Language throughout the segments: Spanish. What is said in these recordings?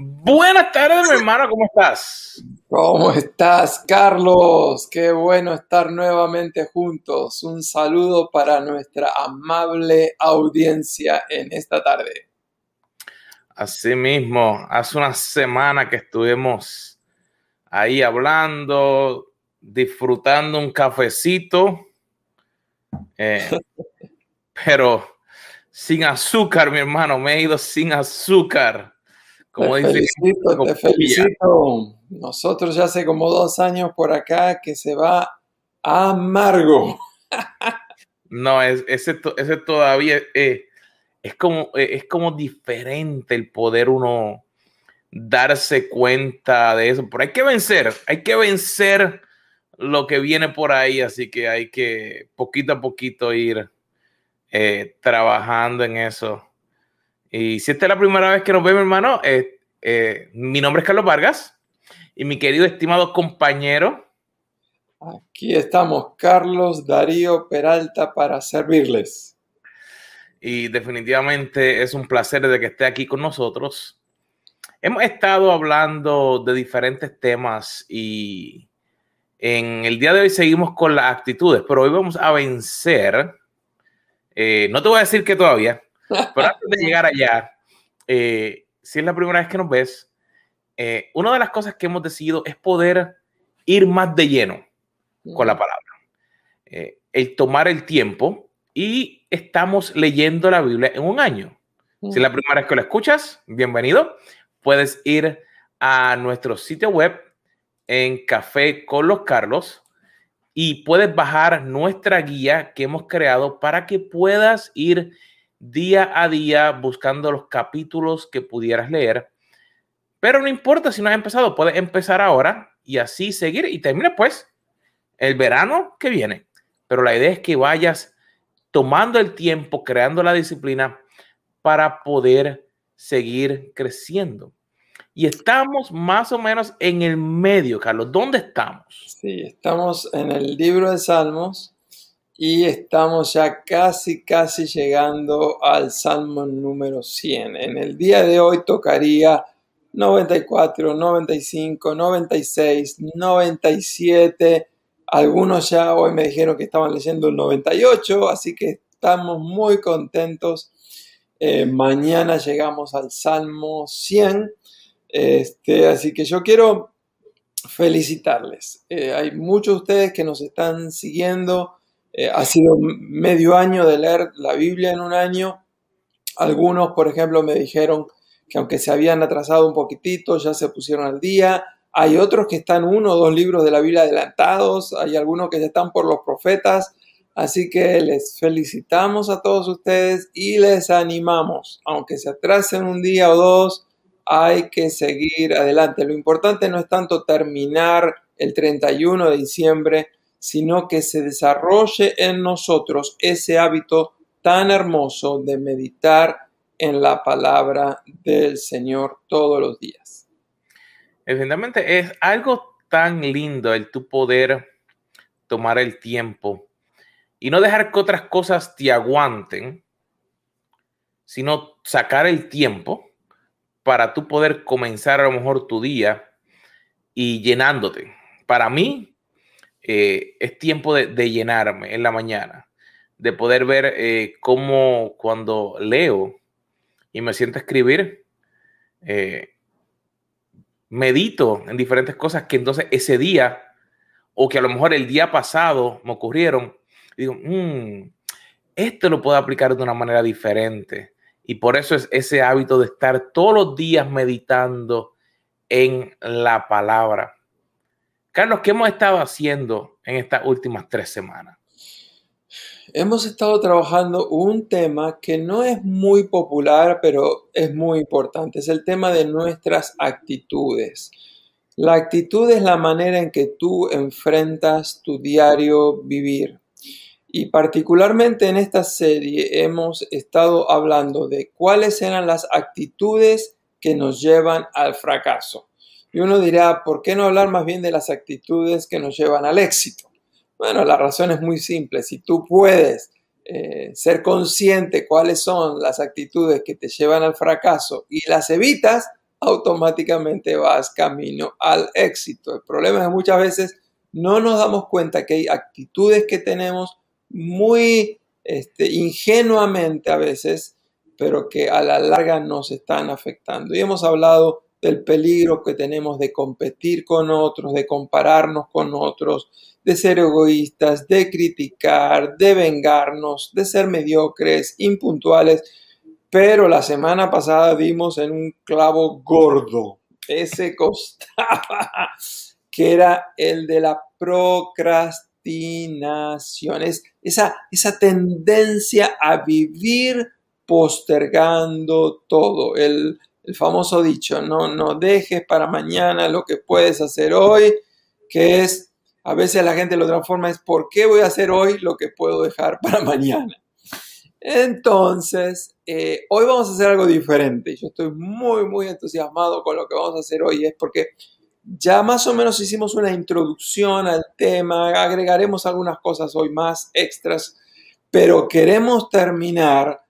Buenas tardes, mi hermano, ¿cómo estás? ¿Cómo estás, Carlos? Qué bueno estar nuevamente juntos. Un saludo para nuestra amable audiencia en esta tarde. Así mismo, hace una semana que estuvimos ahí hablando, disfrutando un cafecito, eh, pero sin azúcar, mi hermano, me he ido sin azúcar. Como te felicito, te felicito. Nosotros ya hace como dos años por acá que se va amargo. no, es, ese, ese todavía eh, es, como, eh, es como diferente el poder uno darse cuenta de eso. Pero hay que vencer, hay que vencer lo que viene por ahí, así que hay que poquito a poquito ir eh, trabajando en eso. Y si esta es la primera vez que nos vemos, hermano, eh, eh, mi nombre es Carlos Vargas y mi querido estimado compañero. Aquí estamos, Carlos Darío Peralta, para servirles. Y definitivamente es un placer de que esté aquí con nosotros. Hemos estado hablando de diferentes temas y en el día de hoy seguimos con las actitudes, pero hoy vamos a vencer. Eh, no te voy a decir que todavía, pero antes de llegar allá, eh, si es la primera vez que nos ves, eh, una de las cosas que hemos decidido es poder ir más de lleno con la palabra. Eh, el tomar el tiempo y estamos leyendo la Biblia en un año. Si es la primera vez que lo escuchas, bienvenido. Puedes ir a nuestro sitio web en Café con los Carlos y puedes bajar nuestra guía que hemos creado para que puedas ir día a día buscando los capítulos que pudieras leer. Pero no importa si no has empezado, puedes empezar ahora y así seguir y termina pues el verano que viene. Pero la idea es que vayas tomando el tiempo, creando la disciplina para poder seguir creciendo. Y estamos más o menos en el medio, Carlos. ¿Dónde estamos? Sí, estamos en el libro de Salmos y estamos ya casi, casi llegando al Salmo número 100. En el día de hoy tocaría 94, 95, 96, 97. Algunos ya hoy me dijeron que estaban leyendo el 98, así que estamos muy contentos. Eh, mañana llegamos al Salmo 100. Este, así que yo quiero felicitarles. Eh, hay muchos de ustedes que nos están siguiendo eh, ha sido medio año de leer la Biblia en un año. Algunos, por ejemplo, me dijeron que aunque se habían atrasado un poquitito, ya se pusieron al día. Hay otros que están uno o dos libros de la Biblia adelantados. Hay algunos que ya están por los profetas. Así que les felicitamos a todos ustedes y les animamos, aunque se atrasen un día o dos, hay que seguir adelante. Lo importante no es tanto terminar el 31 de diciembre, sino que se desarrolle en nosotros ese hábito tan hermoso de meditar en la palabra del Señor todos los días. Evidentemente es algo tan lindo el tu poder tomar el tiempo y no dejar que otras cosas te aguanten, sino sacar el tiempo para tú poder comenzar a lo mejor tu día y llenándote. Para mí, eh, es tiempo de, llenarme en la mañana, de poder ver eh, cómo cuando leo y me siento a escribir, eh, medito en diferentes cosas que entonces ese día o que a lo mejor el día pasado me ocurrieron, digo, mm, esto lo puedo aplicar de una manera diferente. Y por eso es ese hábito de estar todos los días meditando en la palabra. Carlos, ¿qué hemos estado haciendo en estas últimas tres semanas? Hemos estado trabajando un tema que no es muy popular, pero es muy importante. Es el tema de nuestras actitudes. La actitud es la manera en que tú enfrentas tu diario vivir. Y particularmente en esta serie hemos estado hablando de cuáles eran las actitudes que nos llevan al fracaso. Y uno dirá, ¿por qué no hablar más bien de las actitudes que nos llevan al éxito? Bueno, la razón es muy simple. Si tú puedes eh, ser consciente cuáles son las actitudes que te llevan al fracaso y las evitas, automáticamente vas camino al éxito. El problema es que muchas veces no nos damos cuenta que hay actitudes que tenemos muy este, ingenuamente a veces, pero que a la larga nos están afectando. Y hemos hablado del peligro que tenemos de competir con otros, de compararnos con otros, de ser egoístas, de criticar, de vengarnos, de ser mediocres, impuntuales. Pero la semana pasada vimos en un clavo gordo, ese costaba, que era el de la procrastinación, es esa, esa tendencia a vivir postergando todo, el el famoso dicho, no, no dejes para mañana lo que puedes hacer hoy, que es, a veces la gente lo transforma, es ¿por qué voy a hacer hoy lo que puedo dejar para mañana? Entonces, eh, hoy vamos a hacer algo diferente. Yo estoy muy, muy entusiasmado con lo que vamos a hacer hoy, es porque ya más o menos hicimos una introducción al tema, agregaremos algunas cosas hoy más extras, pero queremos terminar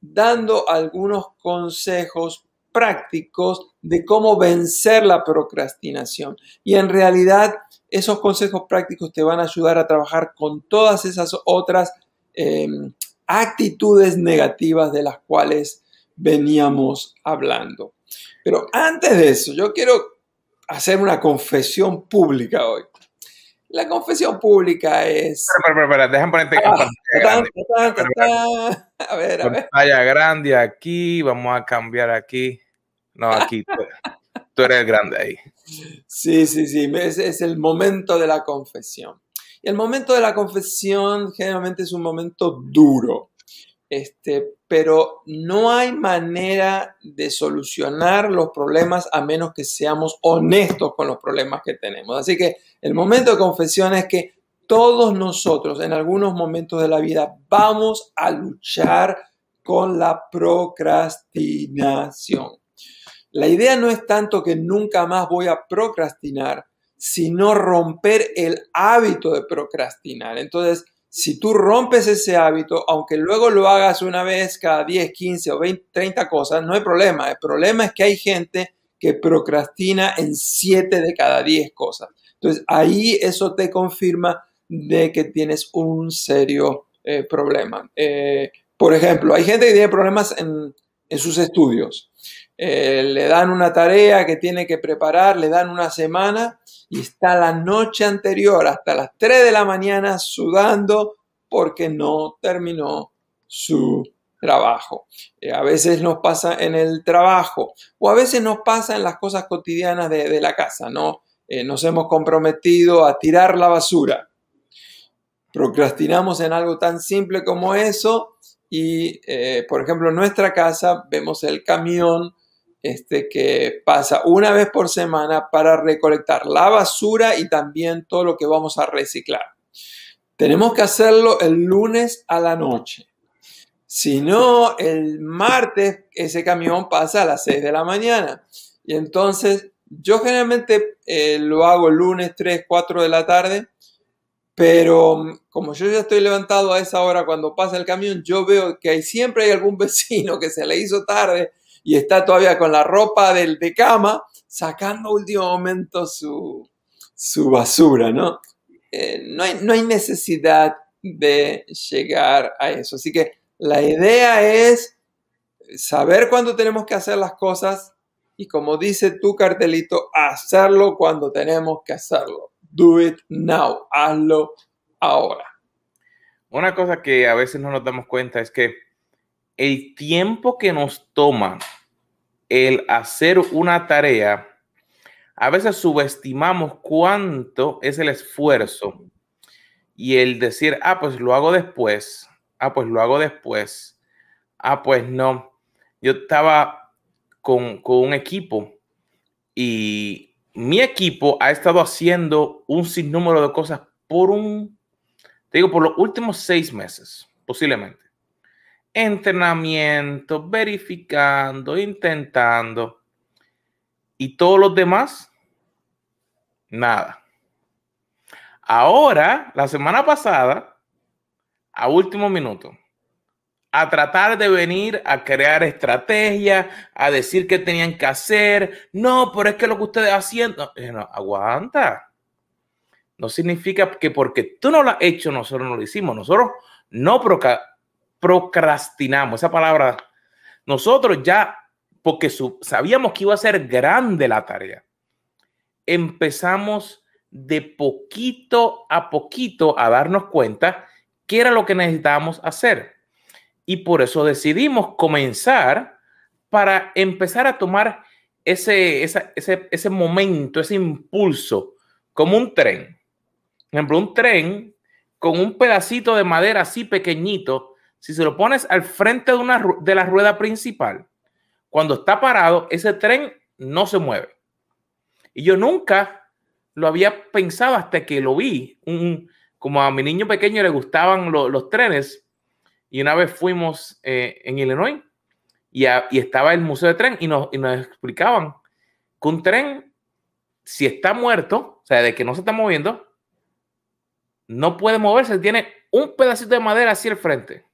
dando algunos consejos prácticos de cómo vencer la procrastinación. Y en realidad esos consejos prácticos te van a ayudar a trabajar con todas esas otras em, actitudes negativas de las cuales veníamos hablando. Pero antes de eso, yo quiero hacer una confesión pública hoy. La confesión pública es. Espera, espera, espera, ponerte A ver, a ver. Pantalla grande aquí, vamos a cambiar aquí. No, aquí. tú, eres el grande ahí. Sí, sí, sí. Es, es el momento de la confesión. Y el momento de la confesión generalmente es un momento duro. Este, pero no hay manera de solucionar los problemas a menos que seamos honestos con los problemas que tenemos. Así que el momento de confesión es que todos nosotros en algunos momentos de la vida vamos a luchar con la procrastinación. La idea no es tanto que nunca más voy a procrastinar, sino romper el hábito de procrastinar. Entonces, si tú rompes ese hábito, aunque luego lo hagas una vez cada 10, 15 o 20, 30 cosas, no hay problema. El problema es que hay gente que procrastina en 7 de cada 10 cosas. Entonces ahí eso te confirma de que tienes un serio eh, problema. Eh, por ejemplo, hay gente que tiene problemas en, sus estudios. Eh, le dan una tarea que tiene que preparar, le dan una semana y está la noche anterior hasta las 3 de la mañana sudando porque no terminó su trabajo. Eh, a veces nos pasa en el trabajo o a veces nos pasa en las cosas cotidianas de, la casa, ¿no? Eh, nos hemos comprometido a tirar la basura. Procrastinamos en algo tan simple como eso y, por ejemplo, en nuestra casa vemos el camión este, que pasa una vez por semana para recolectar la basura y también todo lo que vamos a reciclar. Tenemos que hacerlo el lunes a la noche. Si no, el martes ese camión pasa a las 6 de la mañana. Y entonces yo generalmente eh, lo hago el lunes 3, 4 de la tarde, pero como yo ya estoy levantado a esa hora cuando pasa el camión, yo veo que hay, siempre hay algún vecino que se le hizo tarde y está todavía con la ropa del de cama, sacando último momento su, basura, ¿no? Eh, no, hay, no hay necesidad de llegar a eso. Así que la idea es saber cuándo tenemos que hacer las cosas y como dice tu cartelito, hacerlo cuando tenemos que hacerlo. Do it now, hazlo ahora. Una cosa que a veces no nos damos cuenta es que el tiempo que nos toma el hacer una tarea, a veces subestimamos cuánto es el esfuerzo y el decir, ah, pues lo hago después, ah, pues lo hago después, ah, pues no. Yo estaba con, con un equipo y mi equipo ha estado haciendo un sinnúmero de cosas por un, te digo, por los últimos seis meses, posiblemente entrenamiento, verificando, intentando. Y todos los demás, nada. Ahora, la semana pasada, a último minuto, a tratar de venir a crear estrategia, a decir qué tenían que hacer. No, pero es que lo que ustedes haciendo, no, aguanta. No significa que porque tú no lo has hecho, nosotros no lo hicimos. Nosotros no procrastinamos, esa palabra, nosotros ya, porque sabíamos que iba a ser grande la tarea, empezamos de poquito a poquito a darnos cuenta qué era lo que necesitábamos hacer. Y por eso decidimos comenzar para empezar a tomar ese, ese, ese momento, ese impulso, como un tren. Por ejemplo, un tren con un pedacito de madera así pequeñito si se lo pones al frente de, una, de la rueda principal, cuando está parado, ese tren no se mueve. Y yo nunca lo había pensado hasta que lo vi. como a mi niño pequeño le gustaban los trenes, y una vez fuimos eh, en Illinois y, estaba el museo de tren y nos, y nos explicaban que un tren si está muerto, o sea, de que no se está moviendo, no puede moverse, tiene un pedacito de madera hacia el frente.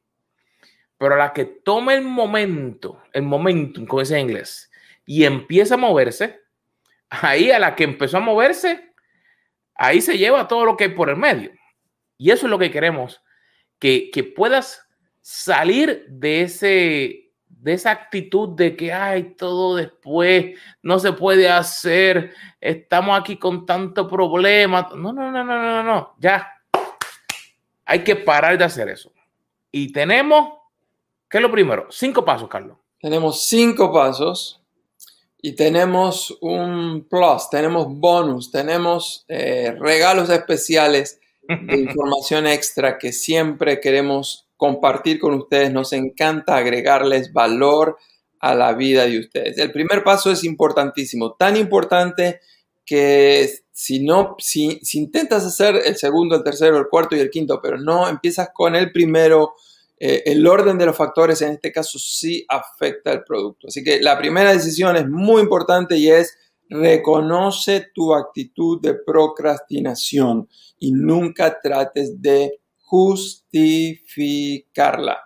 Pero a la que tome el momento, el momentum, como dice en inglés, y empieza a moverse, ahí a la que empezó a moverse, ahí se lleva todo lo que hay por el medio. Y eso es lo que queremos, que, que puedas salir de ese de esa actitud de que hay todo después, no se puede hacer, estamos aquí con tanto problema. No, no, no, no, no, no, ya. Hay que parar de hacer eso. Y tenemos, ¿qué es lo primero? Cinco pasos, Carlos. Tenemos cinco pasos y tenemos un plus, tenemos bonus, tenemos eh, regalos especiales de información extra que siempre queremos compartir con ustedes, nos encanta agregarles valor a la vida de ustedes. El primer paso es importantísimo, tan importante que si no, si, intentas hacer el segundo, el tercero, el cuarto y el quinto, pero no empiezas con el primero, eh, el orden de los factores en este caso sí afecta el producto. Así que la primera decisión es muy importante y es reconoce tu actitud de procrastinación y nunca trates de justificarla.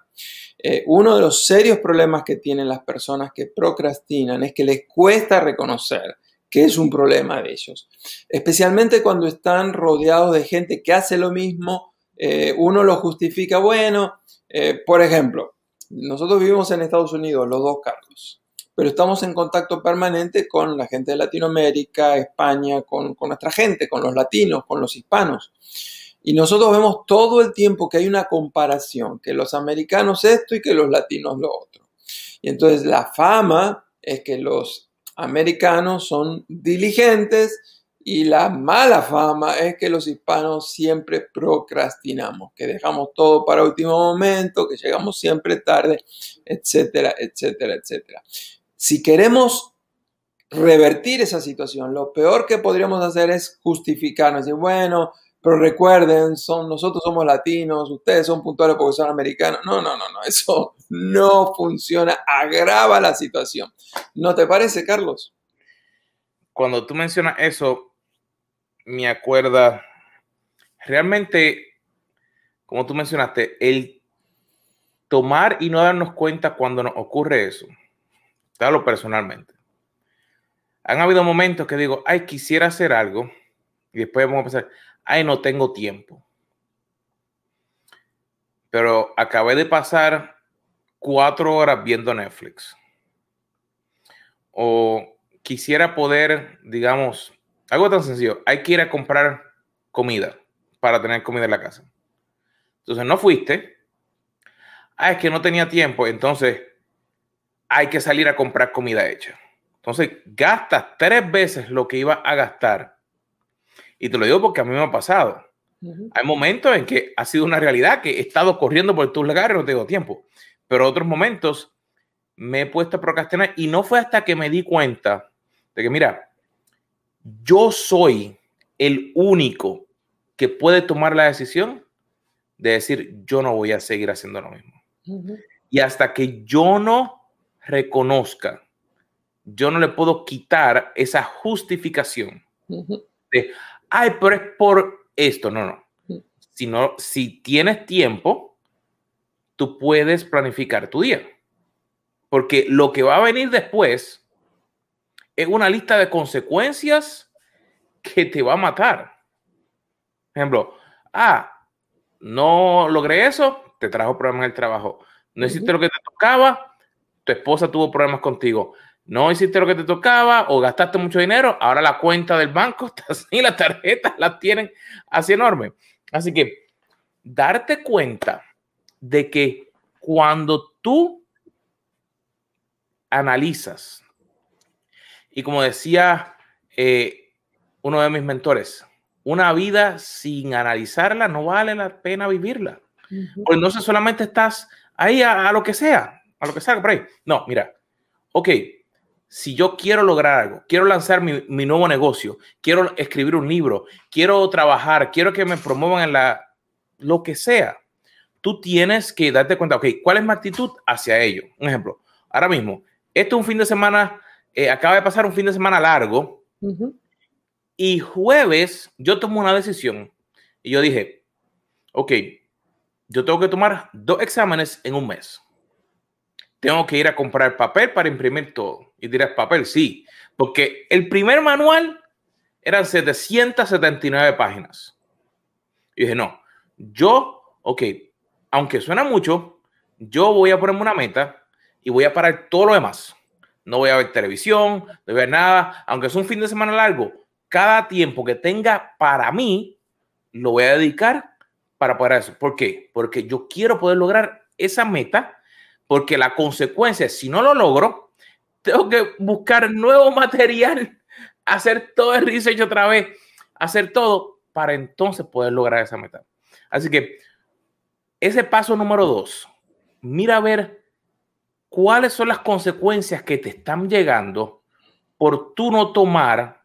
Eh, uno de los serios problemas que tienen las personas que procrastinan es que les cuesta reconocer que es un problema de ellos. Especialmente cuando están rodeados de gente que hace lo mismo, eh, uno lo justifica, bueno, eh, por ejemplo, nosotros vivimos en Estados Unidos, los dos cargos, pero estamos en contacto permanente con la gente de Latinoamérica, España, con, con nuestra gente, con los latinos, con los hispanos. Y nosotros vemos todo el tiempo que hay una comparación, que los americanos esto y que los latinos lo otro. Y entonces la fama es que los americanos son diligentes y la mala fama es que los hispanos siempre procrastinamos, que dejamos todo para último momento, que llegamos siempre tarde, etcétera, etcétera, etcétera. Si queremos revertir esa situación, lo peor que podríamos hacer es justificarnos, decir, bueno, pero recuerden, son, nosotros somos latinos, ustedes son puntuales porque son americanos. No, no, no, no, eso no funciona, agrava la situación. ¿No te parece, Carlos? Cuando tú mencionas eso, me acuerda, realmente, como tú mencionaste, el tomar y no darnos cuenta cuando nos ocurre eso. Te hablo personalmente. Han habido momentos que digo, ay, quisiera hacer algo, y después vamos a pensar, ay, no tengo tiempo. Pero acabé de pasar cuatro horas viendo Netflix. O quisiera poder, digamos, algo tan sencillo, hay que ir a comprar comida para tener comida en la casa. Entonces no fuiste. Ah, es que no tenía tiempo. Entonces hay que salir a comprar comida hecha. Entonces gastas tres veces lo que iba a gastar y te lo digo porque a mí me ha pasado. Hay momentos en que ha sido una realidad que he estado corriendo por tus lugares, no tengo tiempo. Pero otros momentos me he puesto a procrastinar y no fue hasta que me di cuenta de que, mira, yo soy el único que puede tomar la decisión de decir, yo no voy a seguir haciendo lo mismo. Y hasta que yo no reconozca, yo no le puedo quitar esa justificación de, ay, pero es por esto. No, no. Si, si tienes tiempo, tú puedes planificar tu día. Porque lo que va a venir después es una lista de consecuencias que te va a matar. Por ejemplo, ah, no logré eso, te trajo problemas en el trabajo. No hiciste lo que te tocaba, tu esposa tuvo problemas contigo no hiciste lo que te tocaba o gastaste mucho dinero, ahora la cuenta del banco está así, las tarjetas las tienen así enorme. Así que darte cuenta de que cuando tú analizas, y como decía eh, uno de mis mentores, una vida sin analizarla no vale la pena vivirla. Pues no solamente estás ahí a, a, lo que sea, a lo que sea por ahí. No, mira, ok, si yo quiero lograr algo, quiero lanzar mi, nuevo negocio, quiero escribir un libro, quiero trabajar, quiero que me promuevan en la, lo que sea, tú tienes que darte cuenta, ok, ¿cuál es mi actitud hacia ello? Un ejemplo, ahora mismo, esto es un fin de semana, eh, acaba de pasar un fin de semana largo Y jueves yo tomo una decisión y yo dije, ok, yo tengo que tomar dos exámenes en un mes. Tengo que ir a comprar papel para imprimir todo. Y dirás, papel, sí, porque el primer manual eran 779 páginas. Y dije, no, yo, ok, aunque suena mucho, yo voy a ponerme una meta y voy a parar todo lo demás. No voy a ver televisión, no voy a ver nada, aunque es un fin de semana largo, cada tiempo que tenga para mí, lo voy a dedicar para poder eso. ¿Por qué? Porque yo quiero poder lograr esa meta, porque la consecuencia, si no lo logro, tengo que buscar nuevo material, hacer todo el research otra vez, hacer todo para entonces poder lograr esa meta. Así que ese paso número dos, mira a ver cuáles son las consecuencias que te están llegando por tú no tomar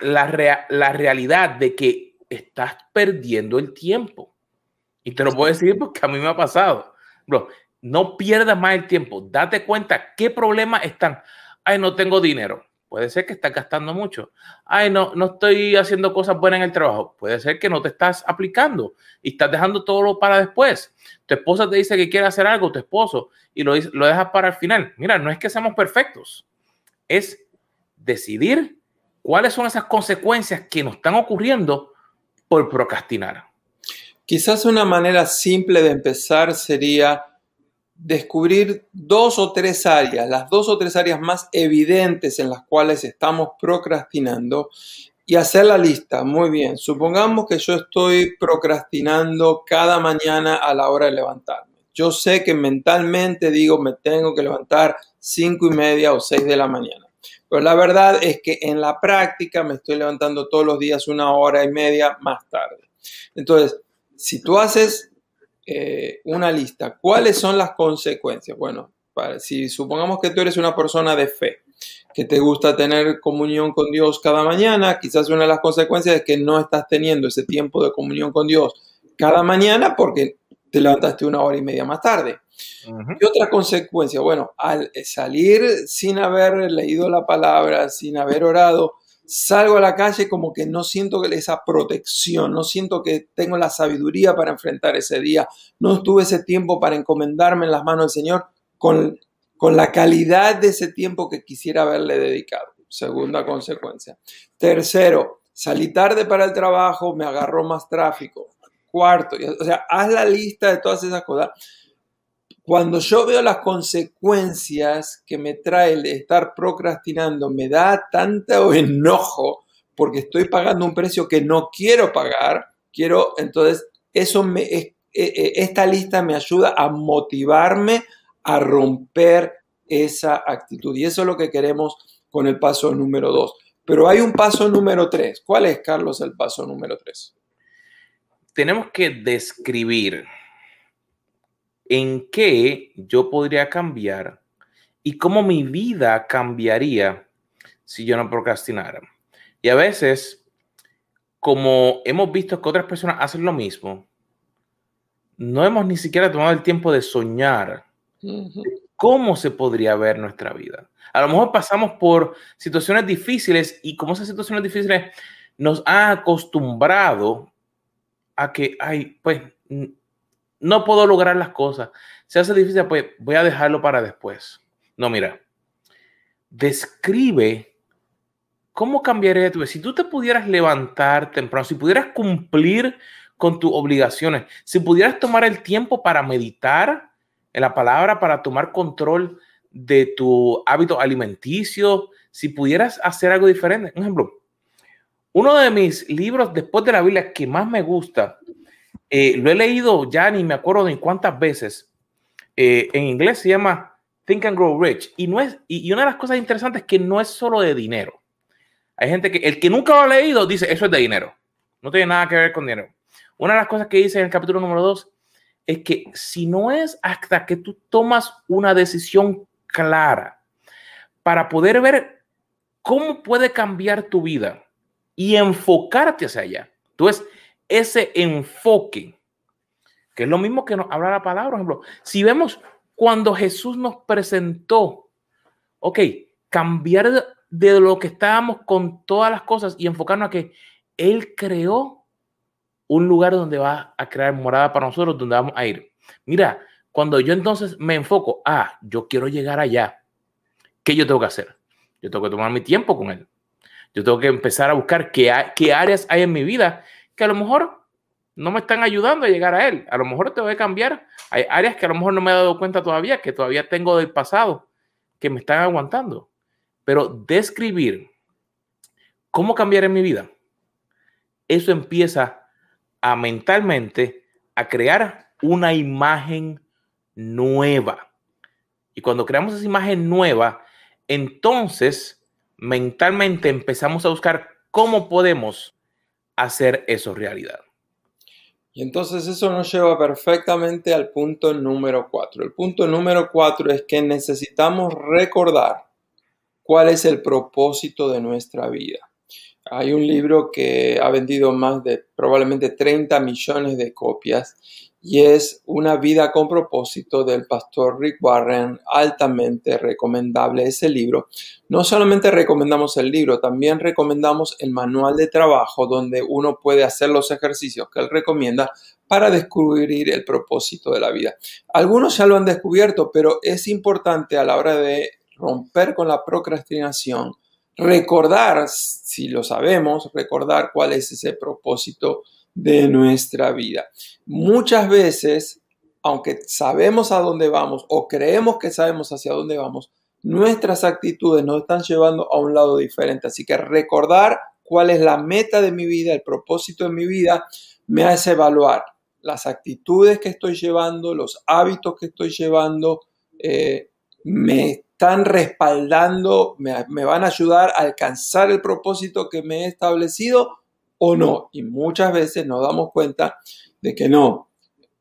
la, la realidad de que estás perdiendo el tiempo. Y te lo puedo decir porque a mí me ha pasado. Bro, no pierdas más el tiempo. Date cuenta qué problemas están. Ay, no tengo dinero. Puede ser que estás gastando mucho. Ay, no, no estoy haciendo cosas buenas en el trabajo. Puede ser que no te estás aplicando y estás dejando todo para después. Tu esposa te dice que quiere hacer algo, tu esposo, y lo, lo dejas para el final. Mira, no es que seamos perfectos. Es decidir cuáles son esas consecuencias que nos están ocurriendo por procrastinar. Quizás una manera simple de empezar sería descubrir dos o tres áreas, las dos o tres áreas más evidentes en las cuales estamos procrastinando y hacer la lista. Muy bien, supongamos que yo estoy procrastinando cada mañana a la hora de levantarme. Yo sé que mentalmente digo me tengo que levantar cinco y media o seis de la mañana. Pero la verdad es que en la práctica me estoy levantando todos los días una hora y media más tarde. Entonces, si tú haces eh, una lista. ¿Cuáles son las consecuencias? Bueno, si supongamos que tú eres una persona de fe, que te gusta tener comunión con Dios cada mañana, quizás una de las consecuencias es que no estás teniendo ese tiempo de comunión con Dios cada mañana porque te levantaste una hora y media más tarde. ¿Y otra consecuencia? Bueno, al salir sin haber leído la palabra, sin haber orado, salgo a la calle como que no siento esa protección, no siento que tengo la sabiduría para enfrentar ese día, no tuve ese tiempo para encomendarme en las manos del Señor con, con la calidad de ese tiempo que quisiera haberle dedicado. Segunda consecuencia. Tercero, salí tarde para el trabajo, me agarró más tráfico. Cuarto, o sea, haz la lista de todas esas cosas cuando yo veo las consecuencias que me trae el estar procrastinando, me da tanto enojo porque estoy pagando un precio que no quiero pagar. Quiero, entonces, eso me, e, e, esta lista me ayuda a motivarme a romper esa actitud. Y eso es lo que queremos con el paso número dos. Pero hay un paso número tres. ¿Cuál es, Carlos, el paso número tres? Tenemos que describir en qué yo podría cambiar y cómo mi vida cambiaría si yo no procrastinara. Y a veces, como hemos visto que otras personas hacen lo mismo, no hemos ni siquiera tomado el tiempo de soñar cómo se podría ver nuestra vida. A lo mejor pasamos por situaciones difíciles y como esas situaciones difíciles nos han acostumbrado a que, ay, pues no puedo lograr las cosas. Se hace difícil, pues voy a dejarlo para después. No, mira, describe cómo cambiaría tu vida. Si tú te pudieras levantar temprano, si pudieras cumplir con tus obligaciones, si pudieras tomar el tiempo para meditar en la palabra, para tomar control de tu hábito alimenticio, si pudieras hacer algo diferente. Un ejemplo, uno de mis libros después de la Biblia que más me gusta eh, lo he leído ya ni me acuerdo ni cuántas veces. Eh, en inglés se llama Think and Grow Rich. Y, no es, y, una de las cosas interesantes es que no es solo de dinero. Hay gente que, el que nunca lo ha leído, dice, eso es de dinero. No tiene nada que ver con dinero. Una de las cosas que dice en el capítulo número 2 es que si no es hasta que tú tomas una decisión clara para poder ver cómo puede cambiar tu vida y enfocarte hacia allá. Entonces, ese enfoque, que es lo mismo que nos habla la palabra, por ejemplo, si vemos cuando Jesús nos presentó, ok, cambiar de lo que estábamos con todas las cosas y enfocarnos a que Él creó un lugar donde va a crear morada para nosotros, donde vamos a ir. Mira, cuando yo entonces me enfoco, ah, yo quiero llegar allá, ¿qué yo tengo que hacer? Yo tengo que tomar mi tiempo con Él. Yo tengo que empezar a buscar qué, qué áreas hay en mi vida que a lo mejor no me están ayudando a llegar a Él. A lo mejor te voy a cambiar. Hay áreas que a lo mejor no me he dado cuenta todavía, que todavía tengo del pasado, que me están aguantando. Pero describir cómo cambiar en mi vida, eso empieza a mentalmente a crear una imagen nueva. Y cuando creamos esa imagen nueva, entonces mentalmente empezamos a buscar cómo podemos hacer eso realidad. Y entonces eso nos lleva perfectamente al punto número cuatro. El punto número cuatro es que necesitamos recordar cuál es el propósito de nuestra vida. Hay un libro que ha vendido más de probablemente 30 millones de copias y es Una vida con propósito del pastor Rick Warren, altamente recomendable ese libro. No solamente recomendamos el libro, también recomendamos el manual de trabajo donde uno puede hacer los ejercicios que él recomienda para descubrir el propósito de la vida. Algunos ya lo han descubierto, pero es importante a la hora de romper con la procrastinación, recordar, si lo sabemos, recordar cuál es ese propósito de nuestra vida. Muchas veces, aunque sabemos a dónde vamos o creemos que sabemos hacia dónde vamos, nuestras actitudes nos están llevando a un lado diferente. Así que recordar cuál es la meta de mi vida, el propósito de mi vida, me hace evaluar las actitudes que estoy llevando, los hábitos que estoy llevando, eh, me están respaldando, me, van a ayudar a alcanzar el propósito que me he establecido o no. Y muchas veces nos damos cuenta de que no.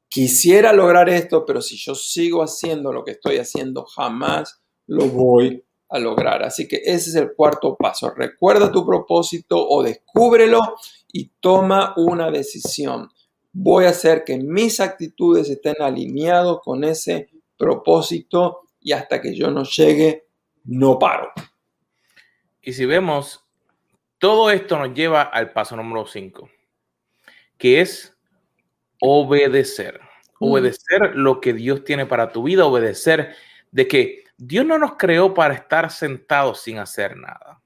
Quisiera lograr esto, pero si yo sigo haciendo lo que estoy haciendo, jamás lo voy a lograr. Así que ese es el cuarto paso. Recuerda tu propósito o descúbrelo y toma una decisión. Voy a hacer que mis actitudes estén alineados con ese propósito y hasta que yo no llegue, no paro. Y si vemos, todo esto nos lleva al paso número 5, que es obedecer. Mm. Obedecer lo que Dios tiene para tu vida, obedecer de que Dios no nos creó para estar sentados sin hacer nada.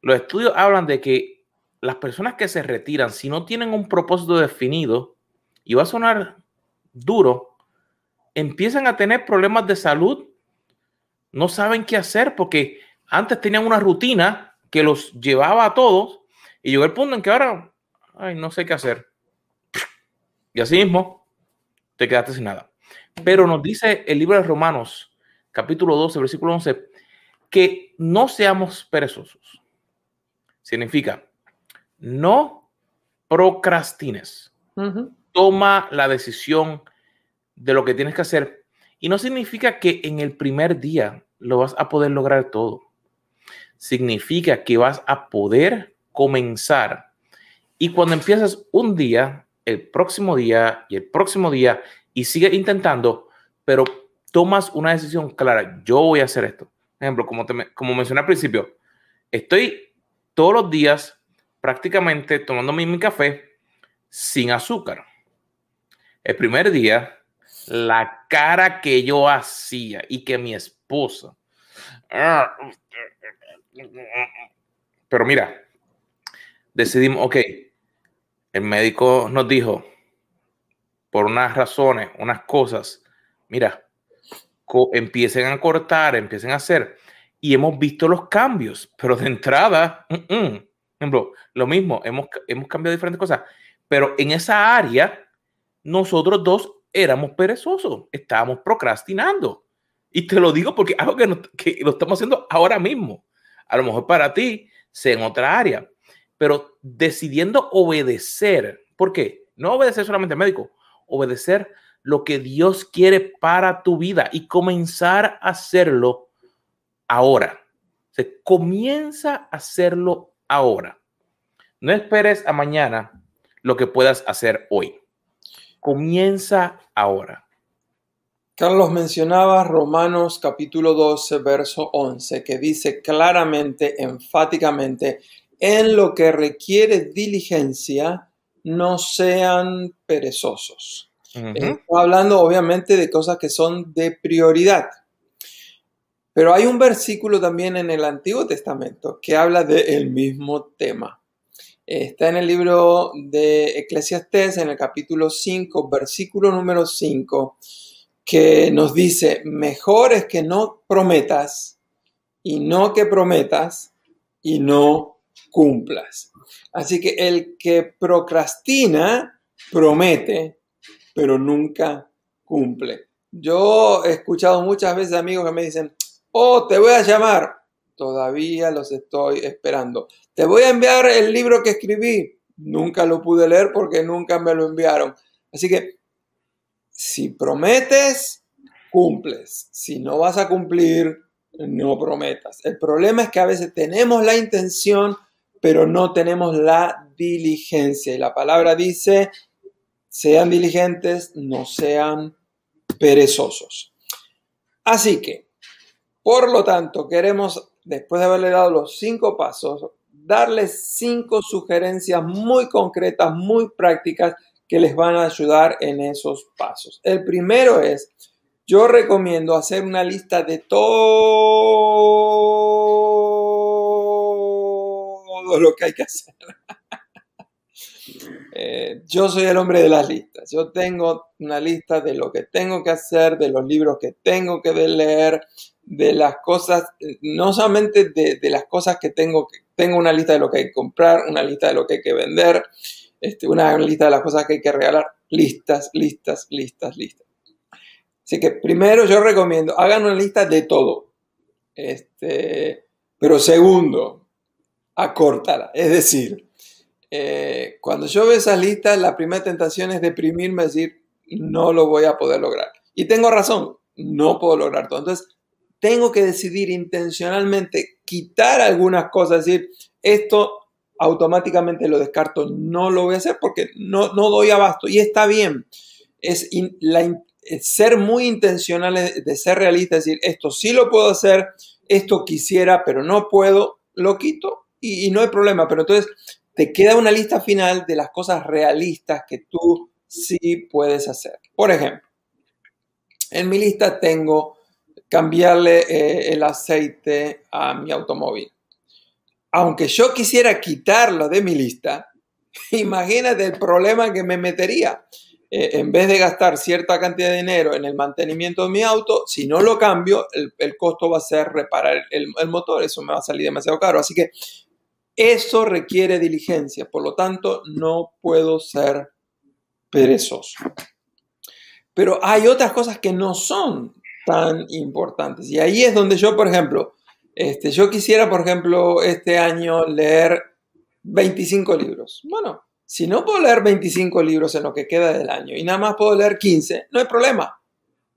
Los estudios hablan de que las personas que se retiran, si no tienen un propósito definido, y va a sonar duro, empiezan a tener problemas de salud, no saben qué hacer porque antes tenían una rutina que los llevaba a todos y llegó el punto en que ahora, ay, no sé qué hacer. Y así mismo, te quedaste sin nada. Pero nos dice el libro de Romanos, capítulo 12, versículo 11, que no seamos perezosos. Significa, no procrastines. Toma la decisión de lo que tienes que hacer. Y no significa que en el primer día lo vas a poder lograr todo. Significa que vas a poder comenzar. Y cuando empiezas un día, el próximo día y el próximo día, y sigues intentando, pero tomas una decisión clara, yo voy a hacer esto. Por ejemplo, como, te, como mencioné al principio, estoy todos los días prácticamente tomando mi café sin azúcar. El primer día la cara que yo hacía y que mi esposa. Pero mira, decidimos, ok, el médico nos dijo, por unas razones, unas cosas, mira, empiecen a cortar, empiecen a hacer. Y hemos visto los cambios, pero de entrada, ejemplo, lo mismo, hemos, hemos cambiado diferentes cosas, pero en esa área, nosotros dos éramos perezosos, estábamos procrastinando. Y te lo digo porque algo que, lo estamos haciendo ahora mismo. A lo mejor para ti sea en otra área, pero decidiendo obedecer. ¿Por qué? No obedecer solamente al médico, obedecer lo que Dios quiere para tu vida y comenzar a hacerlo ahora. Se comienza a hacerlo ahora. No esperes a mañana lo que puedas hacer hoy comienza ahora. Carlos mencionaba Romanos capítulo 12, verso 11, que dice claramente, enfáticamente, en lo que requiere diligencia, no sean perezosos. Está hablando obviamente de cosas que son de prioridad. Pero hay un versículo también en el Antiguo Testamento que habla del mismo tema. Está en el libro de Eclesiastés, en el capítulo 5, versículo número 5 que nos dice, mejor es que no prometas y no que prometas y no cumplas. Así que el que procrastina, promete, pero nunca cumple. Yo he escuchado muchas veces amigos que me dicen, oh, te voy a llamar. Todavía los estoy esperando. Te voy a enviar el libro que escribí. Nunca lo pude leer porque nunca me lo enviaron. Así que si prometes, cumples. Si no vas a cumplir, no prometas. El problema es que a veces tenemos la intención, pero no tenemos la diligencia. Y la palabra dice, sean diligentes, no sean perezosos. Así que, por lo tanto, queremos, después de haberle dado los cinco pasos, darles cinco sugerencias muy concretas, muy prácticas que les van a ayudar en esos pasos. El primero es, yo recomiendo hacer una lista de todo lo que hay que hacer. Eh, yo soy el hombre de las listas. Yo tengo una lista de lo que tengo que hacer, de los libros que tengo que leer, de las cosas, no solamente de, de las cosas que tengo que, tengo una lista de lo que hay que comprar, una lista de lo que hay que vender, este, una lista de las cosas que hay que regalar, listas, listas, listas, listas. Así que primero yo recomiendo, hagan una lista de todo. Este, pero segundo, acórtala. Es decir, eh, cuando yo veo esas listas, la primera tentación es deprimirme, decir, no lo voy a poder lograr. Y tengo razón, no puedo lograr todo. Entonces, tengo que decidir intencionalmente quitar algunas cosas, decir, esto automáticamente lo descarto, no lo voy a hacer porque no, no doy abasto. Y está bien, es ser muy intencional de ser realista, decir, esto sí lo puedo hacer, esto quisiera, pero no puedo, lo quito y, no hay problema. Pero entonces te queda una lista final de las cosas realistas que tú sí puedes hacer. Por ejemplo, en mi lista tengo cambiarle eh, el aceite a mi automóvil aunque yo quisiera quitarlo de mi lista, imagínate el problema que me metería. Eh, en vez de gastar cierta cantidad de dinero en el mantenimiento de mi auto, si no lo cambio, el, costo va a ser reparar el, motor. Eso me va a salir demasiado caro. Así que eso requiere diligencia. Por lo tanto, no puedo ser perezoso. Pero hay otras cosas que no son tan importantes. Y ahí es donde yo, por ejemplo, este, yo quisiera, por ejemplo, este año leer 25 libros. Bueno, si no puedo leer 25 libros en lo que queda del año y nada más puedo leer 15, no hay problema.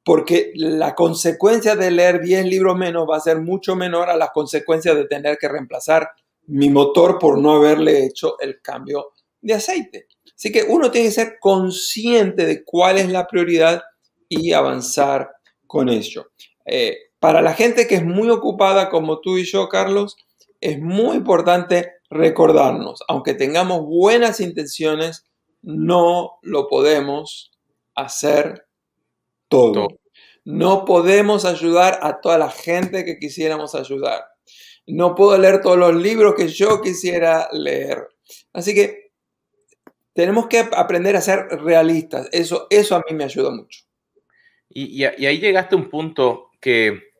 Porque la consecuencia de leer 10 libros menos va a ser mucho menor a las consecuencias de tener que reemplazar mi motor por no haberle hecho el cambio de aceite. Así que uno tiene que ser consciente de cuál es la prioridad y avanzar con ello. Eh, para la gente que es muy ocupada como tú y yo, Carlos, es muy importante recordarnos, aunque tengamos buenas intenciones, no lo podemos hacer todo. No podemos ayudar a toda la gente que quisiéramos ayudar. No puedo leer todos los libros que yo quisiera leer. Así que tenemos que aprender a ser realistas. Eso, eso a mí me ayuda mucho. Y, y ahí llegaste a un punto que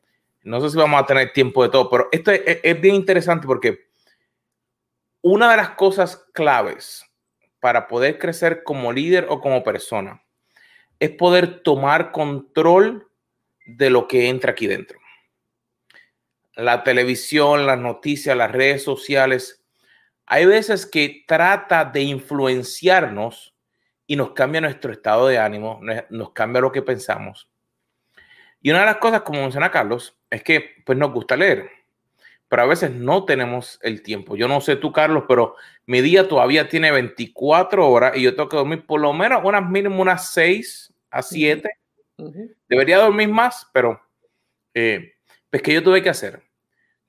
no sé si vamos a tener tiempo de todo, pero esto es, bien interesante porque una de las cosas claves para poder crecer como líder o como persona es poder tomar control de lo que entra aquí dentro. La televisión, las noticias, las redes sociales, hay veces que trata de influenciarnos y nos cambia nuestro estado de ánimo, nos cambia lo que pensamos. Y una de las cosas, como menciona Carlos, es que pues nos gusta leer, pero a veces no tenemos el tiempo. Yo no sé tú, Carlos, pero mi día todavía tiene 24 horas y yo tengo que dormir por lo menos unas mínimo unas 6 a 7. Debería dormir más, pero eh, pues que yo tuve que hacer.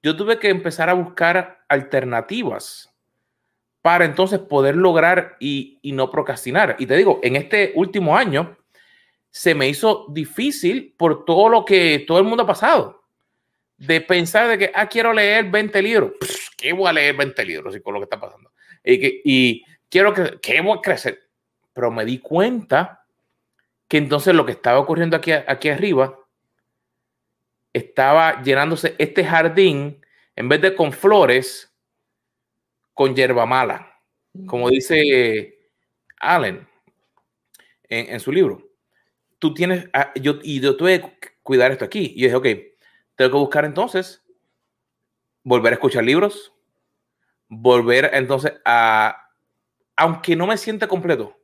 Yo tuve que empezar a buscar alternativas para entonces poder lograr y, y no procrastinar. Y te digo, en este último año se me hizo difícil por todo lo que todo el mundo ha pasado. De pensar de que, ah, quiero leer 20 libros. ¿Qué voy a leer 20 libros y con lo que está pasando? Y, que, y quiero que, ¿qué voy a crecer? Pero me di cuenta que entonces lo que estaba ocurriendo aquí, aquí arriba estaba llenándose este jardín, en vez de con flores, con hierba mala, como dice Allen en, su libro. Tú tienes, ah, yo, y yo tuve que cuidar esto aquí. Y yo dije, ok, tengo que buscar entonces, volver a escuchar libros, volver entonces a, aunque no me sienta completo,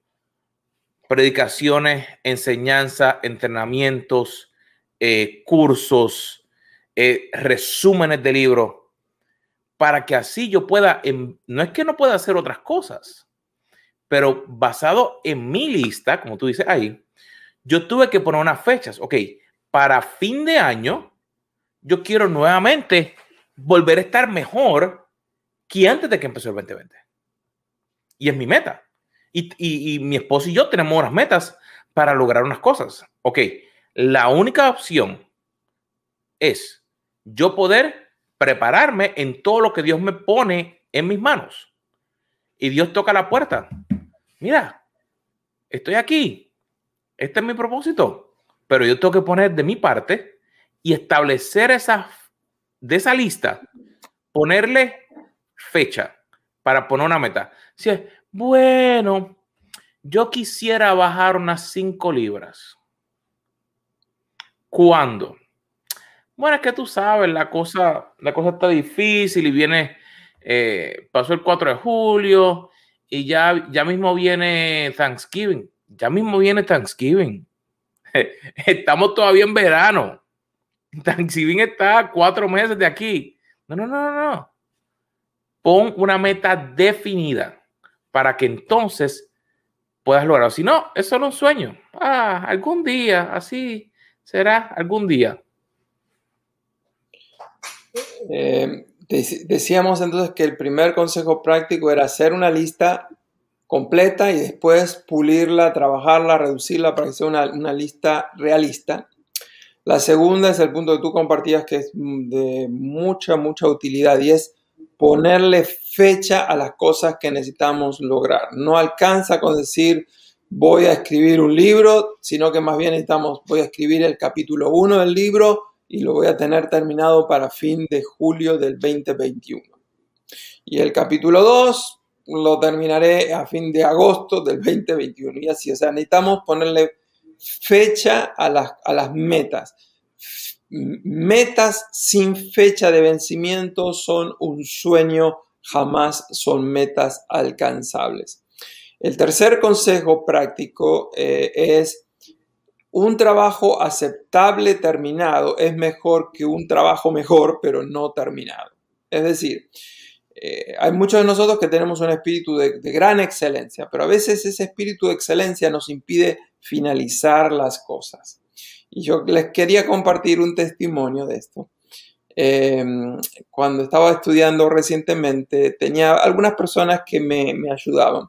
predicaciones, enseñanza, entrenamientos, eh, cursos, eh, resúmenes de libros, para que así yo pueda, no es que no pueda hacer otras cosas, pero basado en mi lista, como tú dices ahí, yo tuve que poner unas fechas. Ok, para fin de año, yo quiero nuevamente volver a estar mejor que antes de que empezó el 2020. Y es mi meta. Y, mi esposo y yo tenemos unas metas para lograr unas cosas. Ok, la única opción es yo poder prepararme en todo lo que Dios me pone en mis manos. Y Dios toca la puerta. Mira, estoy aquí. Este es mi propósito. Pero yo tengo que poner de mi parte y establecer esa, de esa lista, ponerle fecha para poner una meta. Si es, bueno, yo quisiera bajar unas 5 libras. ¿Cuándo? Bueno, es que tú sabes, la cosa, la cosa está difícil y viene, eh, pasó el 4 de julio y ya, ya mismo viene Thanksgiving. Ya mismo viene Thanksgiving. Estamos todavía en verano. Thanksgiving está cuatro meses de aquí. No, no, no, no, no. Pon una meta definida para que entonces puedas lograrlo. Si no, es solo un sueño. Ah, algún día, así será algún día. Eh, decíamos entonces que el primer consejo práctico era hacer una lista completa y después pulirla, trabajarla, reducirla para que sea una, una lista realista. La segunda es el punto que tú compartías que es de mucha, mucha utilidad y es ponerle fecha a las cosas que necesitamos lograr. No alcanza con decir voy a escribir un libro, sino que más bien necesitamos, voy a escribir el capítulo 1 del libro y lo voy a tener terminado para fin de julio del 2021. Y el capítulo 2 lo terminaré a fin de agosto del 2021. Y así, o sea, necesitamos ponerle fecha a las, a las metas metas sin fecha de vencimiento son un sueño, jamás son metas alcanzables. El tercer consejo práctico eh, es un trabajo aceptable terminado es mejor que un trabajo mejor pero no terminado. Es decir, eh, hay muchos de nosotros que tenemos un espíritu de, de gran excelencia, pero a veces ese espíritu de excelencia nos impide finalizar las cosas. Y yo les quería compartir un testimonio de esto. Eh, cuando estaba estudiando recientemente, tenía algunas personas que me, ayudaban.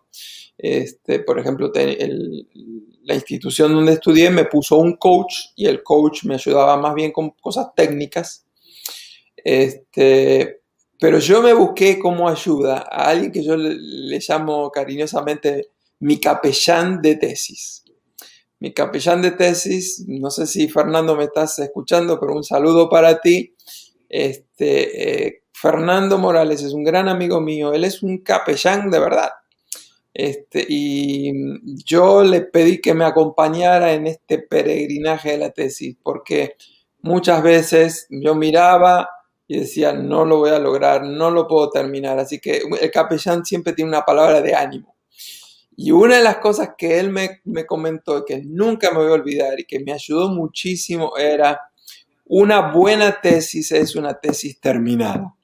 Este, por ejemplo, la institución donde estudié me puso un coach y el coach me ayudaba más bien con cosas técnicas. Este, pero yo me busqué como ayuda a alguien que yo le llamo cariñosamente mi capellán de tesis mi capellán de tesis, no sé si Fernando me estás escuchando, pero un saludo para ti. Este, eh, Fernando Morales es un gran amigo mío, él es un capellán de verdad. Este, y yo le pedí que me acompañara en este peregrinaje de la tesis, porque muchas veces yo miraba y decía, no lo voy a lograr, no lo puedo terminar. Así que el capellán siempre tiene una palabra de ánimo. Y una de las cosas que él me, me comentó que nunca me voy a olvidar y que me ayudó muchísimo era una buena tesis es una tesis terminada.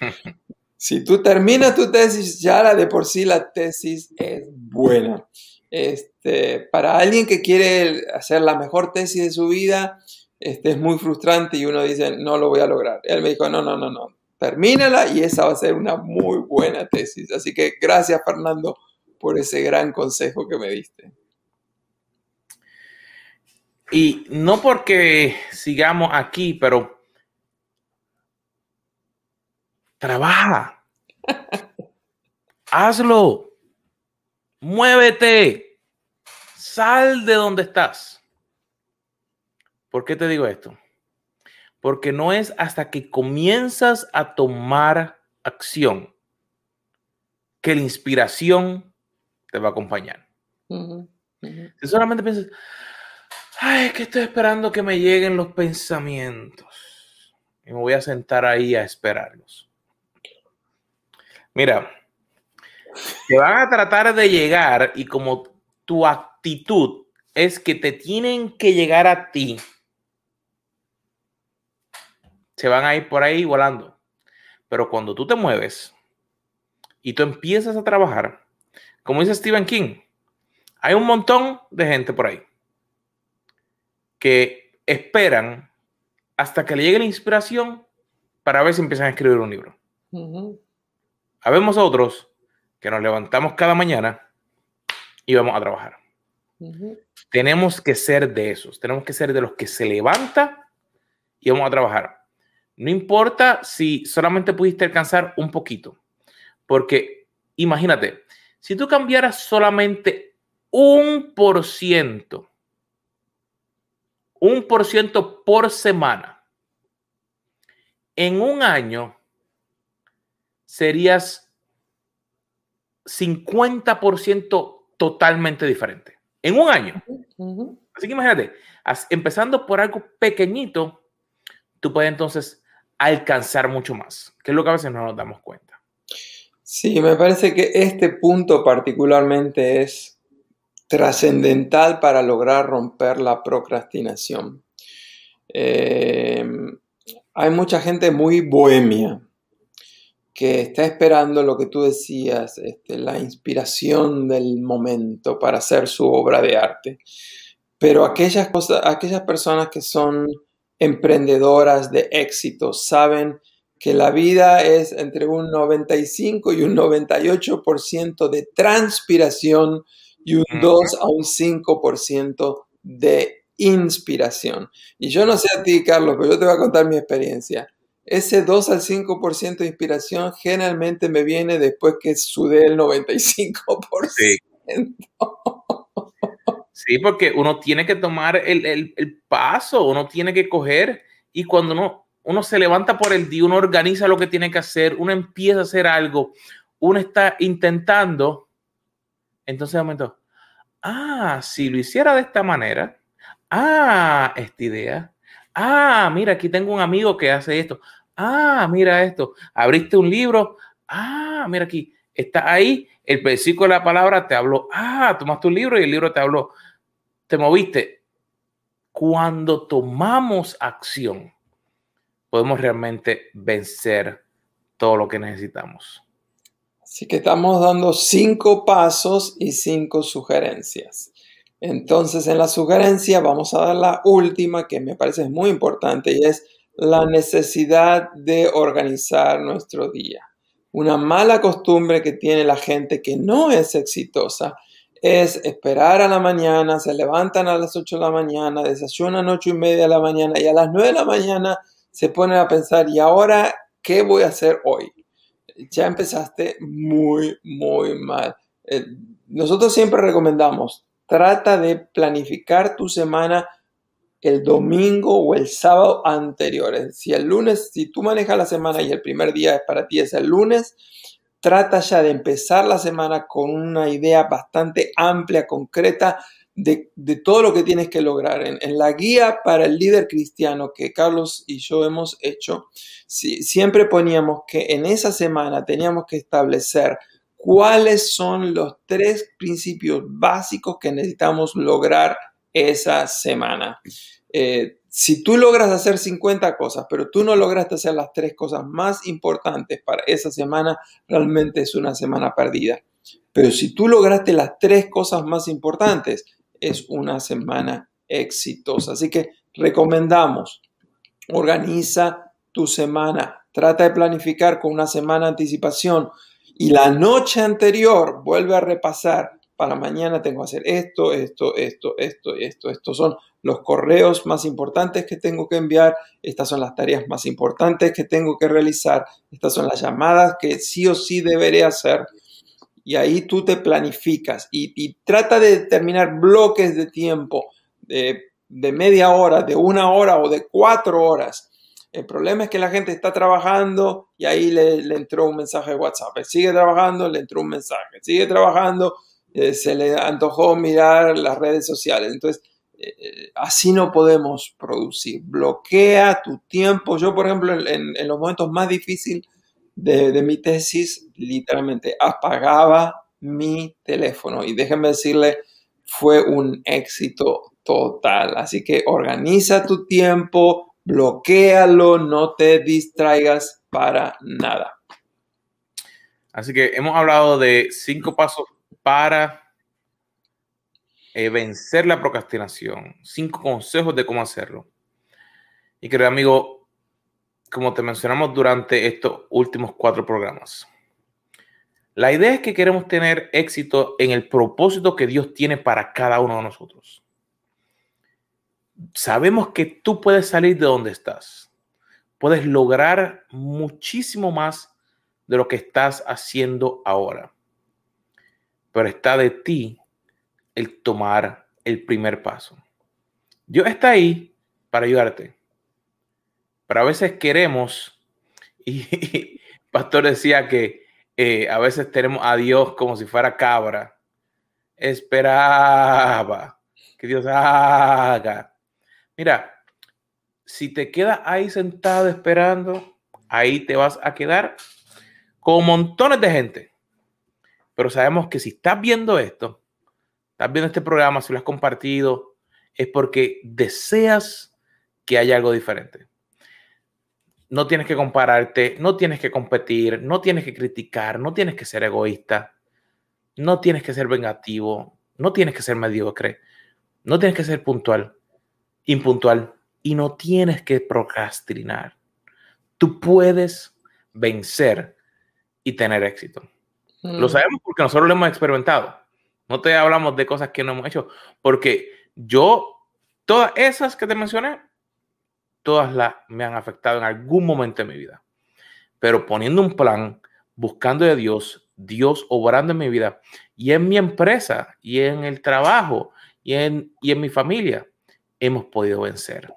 Si tú terminas tu tesis, ya la de por sí la tesis es buena. Este, para alguien que quiere hacer la mejor tesis de su vida, este, es muy frustrante y uno dice, no lo voy a lograr. Él me dijo, no, no, no, no, termínala y esa va a ser una muy buena tesis. Así que gracias, Fernando, por ese gran consejo que me diste. Y no porque sigamos aquí, pero trabaja. Hazlo. Muévete. Sal de donde estás. ¿Por qué te digo esto? Porque no es hasta que comienzas a tomar acción que la inspiración te va a acompañar. Si solamente piensas, ay, es que estoy esperando que me lleguen los pensamientos y me voy a sentar ahí a esperarlos. Mira, te van a tratar de llegar y como tu actitud es que te tienen que llegar a ti, se van a ir por ahí volando. Pero cuando tú te mueves y tú empiezas a trabajar, como dice Stephen King, hay un montón de gente por ahí que esperan hasta que le llegue la inspiración para ver si empiezan a escribir un libro. Habemos otros que nos levantamos cada mañana y vamos a trabajar. Tenemos que ser de esos, tenemos que ser de los que se levanta y vamos a trabajar. No importa si solamente pudiste alcanzar un poquito, porque imagínate, si tú cambiaras solamente un por ciento, un por ciento por semana, en un año serías 50% totalmente diferente. En un año. Así que imagínate, empezando por algo pequeñito, tú puedes entonces alcanzar mucho más, que es lo que a veces no nos damos cuenta. Sí, me parece que este punto particularmente es trascendental para lograr romper la procrastinación. Eh, hay mucha gente muy bohemia que está esperando lo que tú decías, este, la inspiración del momento para hacer su obra de arte. Pero aquellas, cosas, aquellas personas que son emprendedoras de éxito saben que la vida es entre un 95 y un 98% de transpiración y un 2 a un 5% de inspiración. Y yo no sé a ti, Carlos, pero yo te voy a contar mi experiencia. Ese 2 al 5% de inspiración generalmente me viene después que sudé el 95%. Sí. sí, porque uno tiene que tomar el, el paso, uno tiene que coger y cuando uno uno se levanta por el día, uno organiza lo que tiene que hacer, uno empieza a hacer algo, uno está intentando, entonces de momento, ah, si lo hiciera de esta manera, ah, esta idea, ah, mira, aquí tengo un amigo que hace esto, ah, mira esto, abriste un libro, ah, mira aquí, está ahí, el versículo de la palabra te habló, ah, tomaste un libro y el libro te habló, te moviste. Cuando tomamos acción, podemos realmente vencer todo lo que necesitamos. Así que estamos dando cinco pasos y cinco sugerencias. Entonces, en la sugerencia vamos a dar la última que me parece muy importante y es la necesidad de organizar nuestro día. Una mala costumbre que tiene la gente que no es exitosa es esperar a la mañana, se levantan a las 8 de la mañana, desayunan a 8 y media de la mañana y a las 9 de la mañana se ponen a pensar, ¿y ahora qué voy a hacer hoy? Ya empezaste muy, muy mal. Eh, nosotros siempre recomendamos, trata de planificar tu semana el domingo o el sábado anteriores. Si el lunes, si tú manejas la semana y el primer día es para ti es el lunes, trata ya de empezar la semana con una idea bastante amplia, concreta de, todo lo que tienes que lograr. En, la guía para el líder cristiano que Carlos y yo hemos hecho, siempre poníamos que en esa semana teníamos que establecer cuáles son los tres principios básicos que necesitamos lograr esa semana. Eh, si tú logras hacer 50 cosas, pero tú no lograste hacer las tres cosas más importantes para esa semana, realmente es una semana perdida. Pero si tú lograste las tres cosas más importantes, es una semana exitosa. Así que recomendamos, organiza tu semana, trata de planificar con una semana anticipación y la noche anterior vuelve a repasar. Para mañana tengo que hacer esto, esto, esto, esto, esto. Estos son los correos más importantes que tengo que enviar. Estas son las tareas más importantes que tengo que realizar. Estas son las llamadas que sí o sí deberé hacer. Y ahí tú te planificas y, trata de determinar bloques de tiempo de, media hora, de una hora o de cuatro horas el problema es que la gente está trabajando y ahí le, entró un mensaje de WhatsApp. sigue trabajando, le entró un mensaje. Sigue trabajando, eh, se le antojó mirar las redes sociales. Entonces, eh, eh, así no podemos producir. Bloquea tu tiempo. Yo, por ejemplo, en, los momentos más difíciles de, mi tesis, literalmente apagaba mi teléfono. Y déjenme decirle, fue un éxito total. Así que organiza tu tiempo bloquealo, no te distraigas para nada. Así que hemos hablado de cinco pasos para eh, vencer la procrastinación, cinco consejos de cómo hacerlo. Y querido amigo, como te mencionamos durante estos últimos cuatro programas, la idea es que queremos tener éxito en el propósito que Dios tiene para cada uno de nosotros sabemos que tú puedes salir de donde estás. Puedes lograr muchísimo más de lo que estás haciendo ahora. Pero está de ti el tomar el primer paso. Dios está ahí para ayudarte. Pero a veces queremos, y Pastor decía que eh, a veces tenemos a Dios como si fuera cabra. Esperaba que Dios haga Mira, si te quedas ahí sentado esperando, ahí te vas a quedar con montones de gente. Pero sabemos que si estás viendo esto, estás viendo este programa, si lo has compartido, es porque deseas que haya algo diferente. No tienes que compararte, no tienes que competir, no tienes que criticar, no tienes que ser egoísta, no tienes que ser vengativo, no tienes que ser mediocre, no tienes que ser puntual impuntual y no tienes que procrastinar. Tú puedes vencer y tener éxito. Lo mm. sabemos porque nosotros lo hemos experimentado. No te hablamos de cosas que no hemos hecho, porque yo, todas esas que te mencioné, todas las me han afectado en algún momento de mi vida. Pero poniendo un plan, buscando de Dios, Dios obrando en mi vida y en mi empresa y en el trabajo y en, y en mi familia, hemos podido vencer.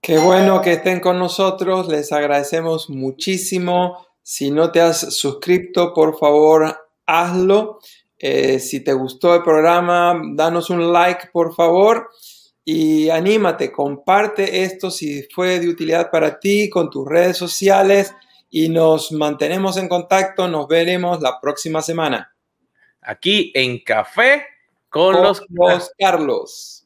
Qué bueno que estén con nosotros, les agradecemos muchísimo. Si no te has suscrito, por favor, hazlo. Eh, si te gustó el programa, danos un like, por favor. Y anímate, comparte esto si fue de utilidad para ti con tus redes sociales y nos mantenemos en contacto. Nos veremos la próxima semana. Aquí en Café con, los, los Carlos.